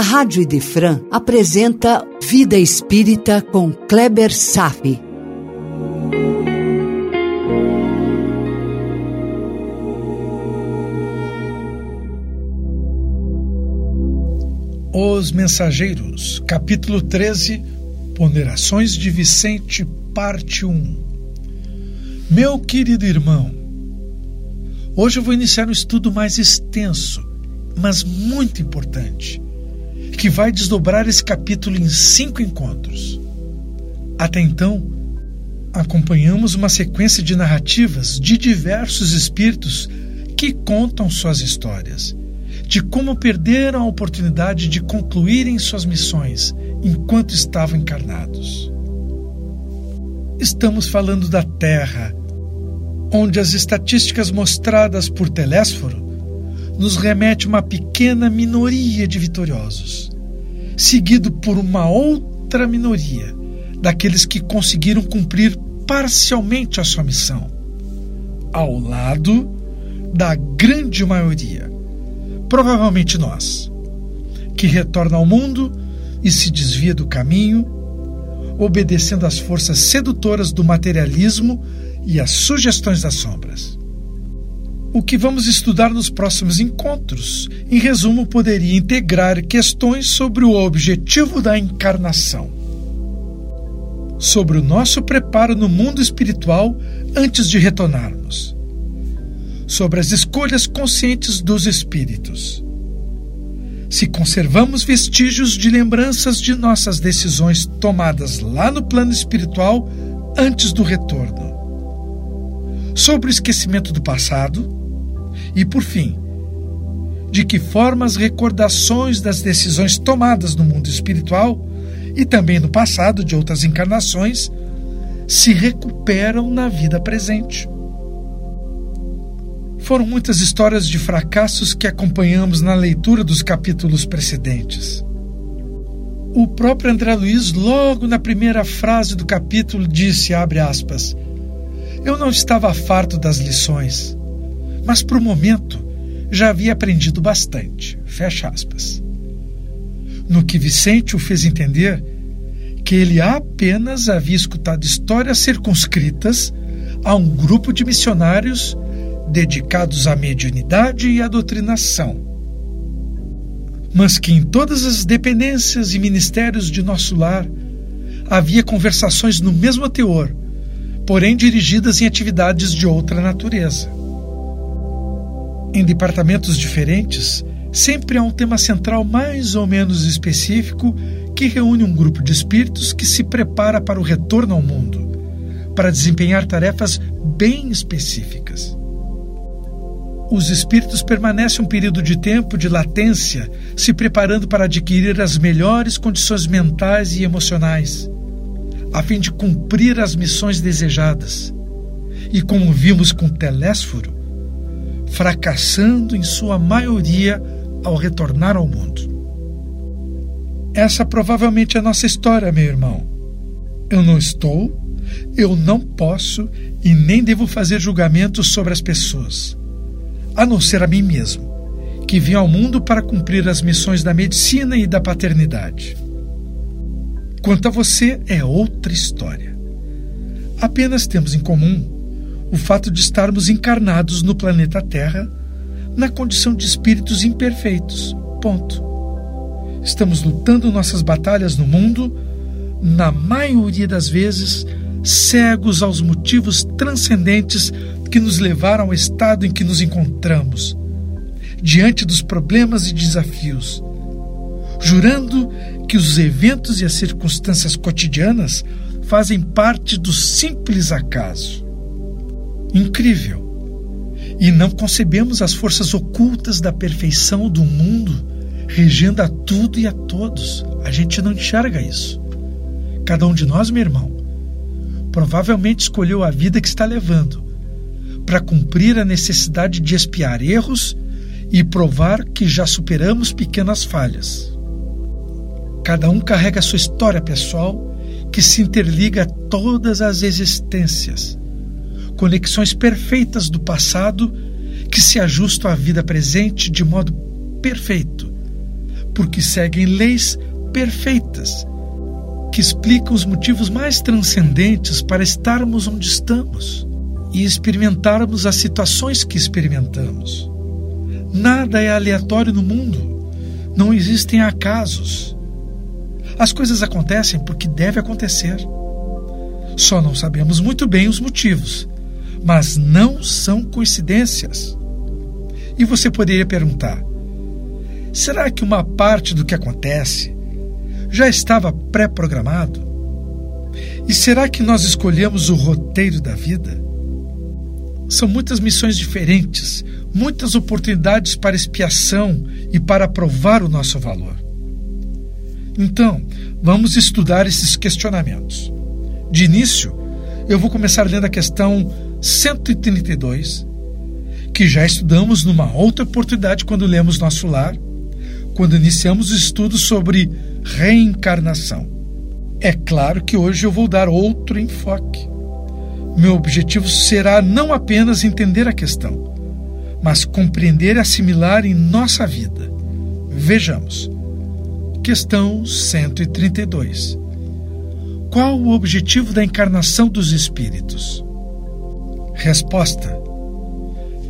a Rádio Idefran apresenta Vida Espírita com Kleber Safi. Os Mensageiros, capítulo 13, Ponderações de Vicente, parte 1. Meu querido irmão, hoje eu vou iniciar um estudo mais extenso, mas muito importante, que vai desdobrar esse capítulo em cinco encontros. Até então, acompanhamos uma sequência de narrativas de diversos espíritos que contam suas histórias de como perderam a oportunidade de concluírem suas missões enquanto estavam encarnados. Estamos falando da Terra, onde as estatísticas mostradas por Telésforo nos remete uma pequena minoria de vitoriosos, seguido por uma outra minoria daqueles que conseguiram cumprir parcialmente a sua missão, ao lado da grande maioria provavelmente nós, que retorna ao mundo e se desvia do caminho, obedecendo às forças sedutoras do materialismo e às sugestões das sombras. O que vamos estudar nos próximos encontros, em resumo, poderia integrar questões sobre o objetivo da encarnação, sobre o nosso preparo no mundo espiritual antes de retornarmos sobre as escolhas conscientes dos espíritos. Se conservamos vestígios de lembranças de nossas decisões tomadas lá no plano espiritual antes do retorno, sobre o esquecimento do passado e, por fim, de que forma as recordações das decisões tomadas no mundo espiritual e também no passado de outras encarnações se recuperam na vida presente. Foram muitas histórias de fracassos que acompanhamos na leitura dos capítulos precedentes. O próprio André Luiz, logo na primeira frase do capítulo, disse: abre aspas, Eu não estava farto das lições, mas para o momento já havia aprendido bastante. Fecha aspas. No que Vicente o fez entender que ele apenas havia escutado histórias circunscritas a um grupo de missionários dedicados à mediunidade e à doutrinação, mas que em todas as dependências e ministérios de nosso lar havia conversações no mesmo teor, porém dirigidas em atividades de outra natureza. Em departamentos diferentes, sempre há um tema central mais ou menos específico que reúne um grupo de espíritos que se prepara para o retorno ao mundo, para desempenhar tarefas bem específicas os espíritos permanecem um período de tempo de latência, se preparando para adquirir as melhores condições mentais e emocionais, a fim de cumprir as missões desejadas. E como vimos com Telésforo, fracassando em sua maioria ao retornar ao mundo. Essa provavelmente é a nossa história, meu irmão. Eu não estou, eu não posso e nem devo fazer julgamentos sobre as pessoas a não ser a mim mesmo, que vim ao mundo para cumprir as missões da medicina e da paternidade. Quanto a você, é outra história. Apenas temos em comum o fato de estarmos encarnados no planeta Terra na condição de espíritos imperfeitos. Ponto. Estamos lutando nossas batalhas no mundo, na maioria das vezes, cegos aos motivos transcendentes que nos levaram ao estado em que nos encontramos, diante dos problemas e desafios, jurando que os eventos e as circunstâncias cotidianas fazem parte do simples acaso. Incrível! E não concebemos as forças ocultas da perfeição do mundo regendo a tudo e a todos. A gente não enxerga isso. Cada um de nós, meu irmão, provavelmente escolheu a vida que está levando para cumprir a necessidade de espiar erros e provar que já superamos pequenas falhas. Cada um carrega sua história pessoal que se interliga a todas as existências, conexões perfeitas do passado que se ajustam à vida presente de modo perfeito, porque seguem leis perfeitas que explicam os motivos mais transcendentes para estarmos onde estamos e experimentarmos as situações que experimentamos. Nada é aleatório no mundo, não existem acasos. As coisas acontecem porque deve acontecer. Só não sabemos muito bem os motivos, mas não são coincidências. E você poderia perguntar: será que uma parte do que acontece já estava pré-programado? E será que nós escolhemos o roteiro da vida? São muitas missões diferentes, muitas oportunidades para expiação e para provar o nosso valor. Então, vamos estudar esses questionamentos. De início, eu vou começar lendo a questão 132, que já estudamos numa outra oportunidade quando lemos Nosso Lar, quando iniciamos o estudo sobre reencarnação. É claro que hoje eu vou dar outro enfoque. Meu objetivo será não apenas entender a questão, mas compreender e assimilar em nossa vida. Vejamos. Questão 132. Qual o objetivo da encarnação dos espíritos? Resposta: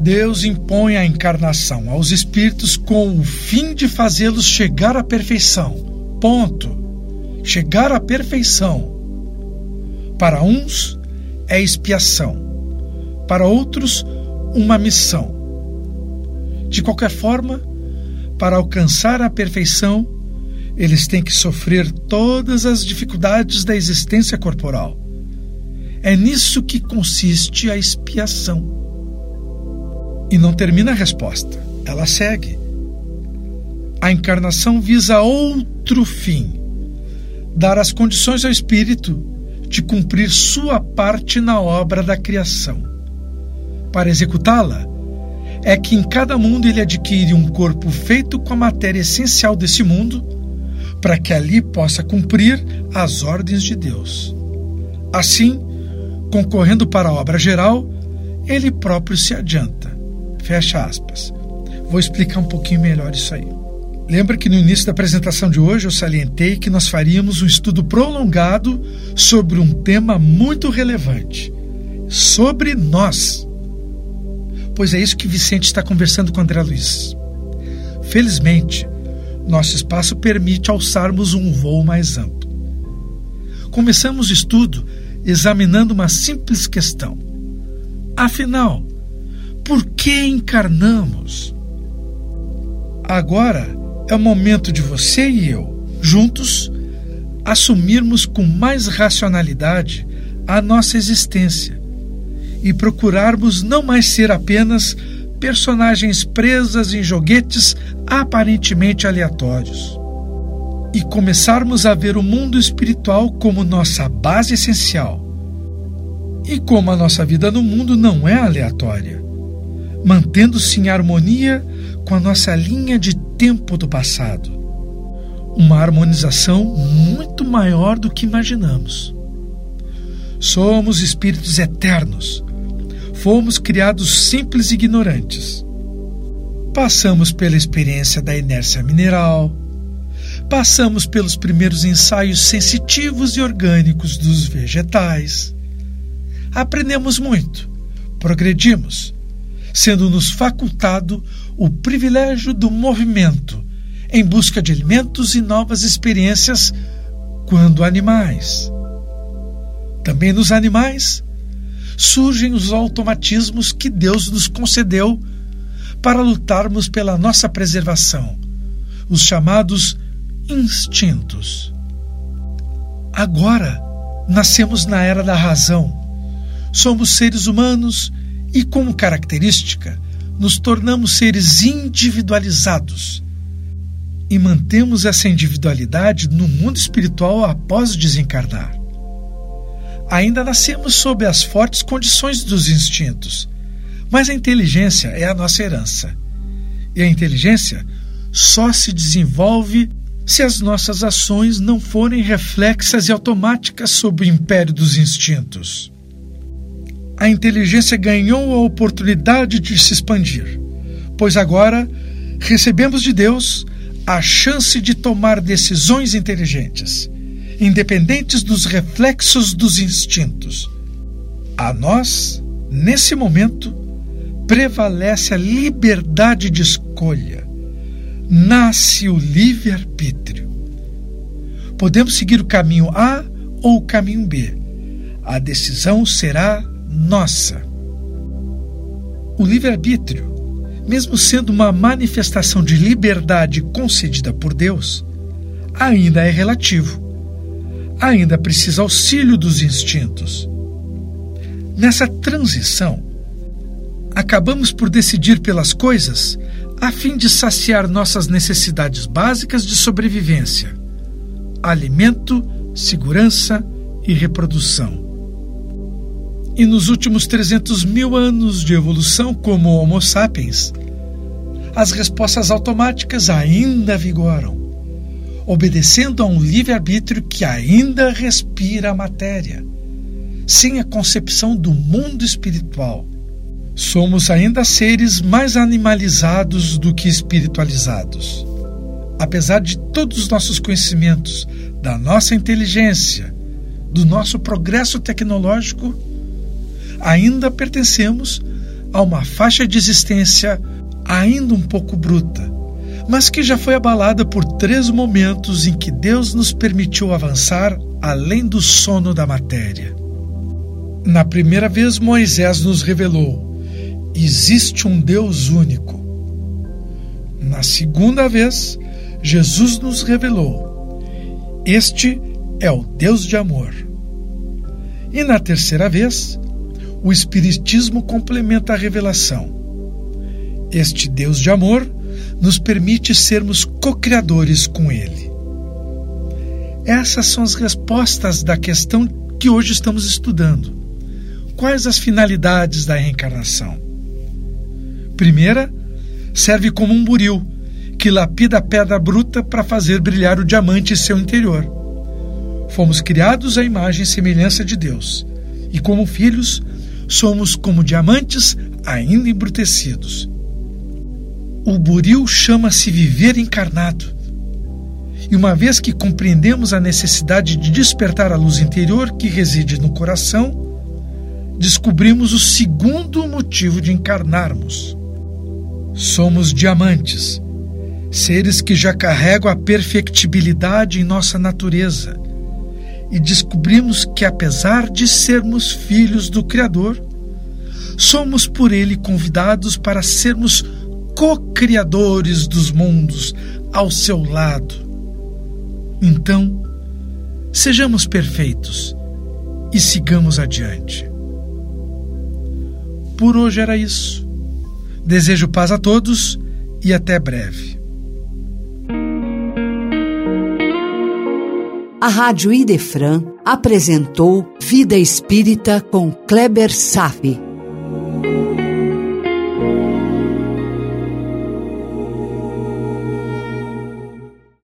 Deus impõe a encarnação aos espíritos com o fim de fazê-los chegar à perfeição. Ponto. Chegar à perfeição. Para uns é expiação, para outros, uma missão. De qualquer forma, para alcançar a perfeição, eles têm que sofrer todas as dificuldades da existência corporal. É nisso que consiste a expiação. E não termina a resposta, ela segue. A encarnação visa outro fim: dar as condições ao espírito de cumprir sua parte na obra da criação. Para executá-la, é que em cada mundo ele adquire um corpo feito com a matéria essencial desse mundo, para que ali possa cumprir as ordens de Deus. Assim, concorrendo para a obra geral, ele próprio se adianta. Fecha aspas. Vou explicar um pouquinho melhor isso aí. Lembra que no início da apresentação de hoje eu salientei que nós faríamos um estudo prolongado sobre um tema muito relevante: sobre nós. Pois é isso que Vicente está conversando com André Luiz. Felizmente, nosso espaço permite alçarmos um voo mais amplo. Começamos o estudo examinando uma simples questão. Afinal, por que encarnamos? Agora é o momento de você e eu, juntos, assumirmos com mais racionalidade a nossa existência e procurarmos não mais ser apenas personagens presas em joguetes aparentemente aleatórios. E começarmos a ver o mundo espiritual como nossa base essencial. E como a nossa vida no mundo não é aleatória, mantendo-se em harmonia com a nossa linha de tempo do passado. Uma harmonização muito maior do que imaginamos. Somos espíritos eternos. Fomos criados simples e ignorantes. Passamos pela experiência da inércia mineral, passamos pelos primeiros ensaios sensitivos e orgânicos dos vegetais. Aprendemos muito, progredimos, sendo-nos facultado o privilégio do movimento em busca de alimentos e novas experiências quando animais. Também nos animais surgem os automatismos que Deus nos concedeu para lutarmos pela nossa preservação, os chamados instintos. Agora nascemos na era da razão. Somos seres humanos e, como característica, nos tornamos seres individualizados e mantemos essa individualidade no mundo espiritual após desencarnar. Ainda nascemos sob as fortes condições dos instintos, mas a inteligência é a nossa herança. E a inteligência só se desenvolve se as nossas ações não forem reflexas e automáticas sob o império dos instintos. A inteligência ganhou a oportunidade de se expandir, pois agora recebemos de Deus a chance de tomar decisões inteligentes, independentes dos reflexos dos instintos. A nós, nesse momento, prevalece a liberdade de escolha. Nasce o livre-arbítrio. Podemos seguir o caminho A ou o caminho B. A decisão será nossa. O livre-arbítrio, mesmo sendo uma manifestação de liberdade concedida por Deus, ainda é relativo. Ainda precisa auxílio dos instintos. Nessa transição, acabamos por decidir pelas coisas a fim de saciar nossas necessidades básicas de sobrevivência: alimento, segurança e reprodução. E nos últimos 300 mil anos de evolução como Homo sapiens, as respostas automáticas ainda vigoram, obedecendo a um livre-arbítrio que ainda respira a matéria, sem a concepção do mundo espiritual. Somos ainda seres mais animalizados do que espiritualizados. Apesar de todos os nossos conhecimentos, da nossa inteligência, do nosso progresso tecnológico, ainda pertencemos a uma faixa de existência ainda um pouco bruta, mas que já foi abalada por três momentos em que Deus nos permitiu avançar além do sono da matéria. Na primeira vez, Moisés nos revelou: existe um Deus único. Na segunda vez, Jesus nos revelou: este é o Deus de amor. E na terceira vez, o Espiritismo complementa a revelação. Este Deus de amor nos permite sermos co-criadores com Ele. Essas são as respostas da questão que hoje estamos estudando. Quais as finalidades da reencarnação? Primeira, serve como um buril que lapida a pedra bruta para fazer brilhar o diamante em seu interior. Fomos criados à imagem e semelhança de Deus, e como filhos, somos como diamantes ainda embrutecidos. O buril chama-se viver encarnado. E uma vez que compreendemos a necessidade de despertar a luz interior que reside no coração, descobrimos o segundo motivo de encarnarmos. Somos diamantes, seres que já carregam a perfectibilidade em nossa natureza e descobrimos que, apesar de sermos filhos do Criador, somos por Ele convidados para sermos co-criadores dos mundos ao seu lado. Então, sejamos perfeitos e sigamos adiante. Por hoje era isso. Desejo paz a todos e até breve. A Rádio Idefran apresentou Vida Espírita com Kleber Safi.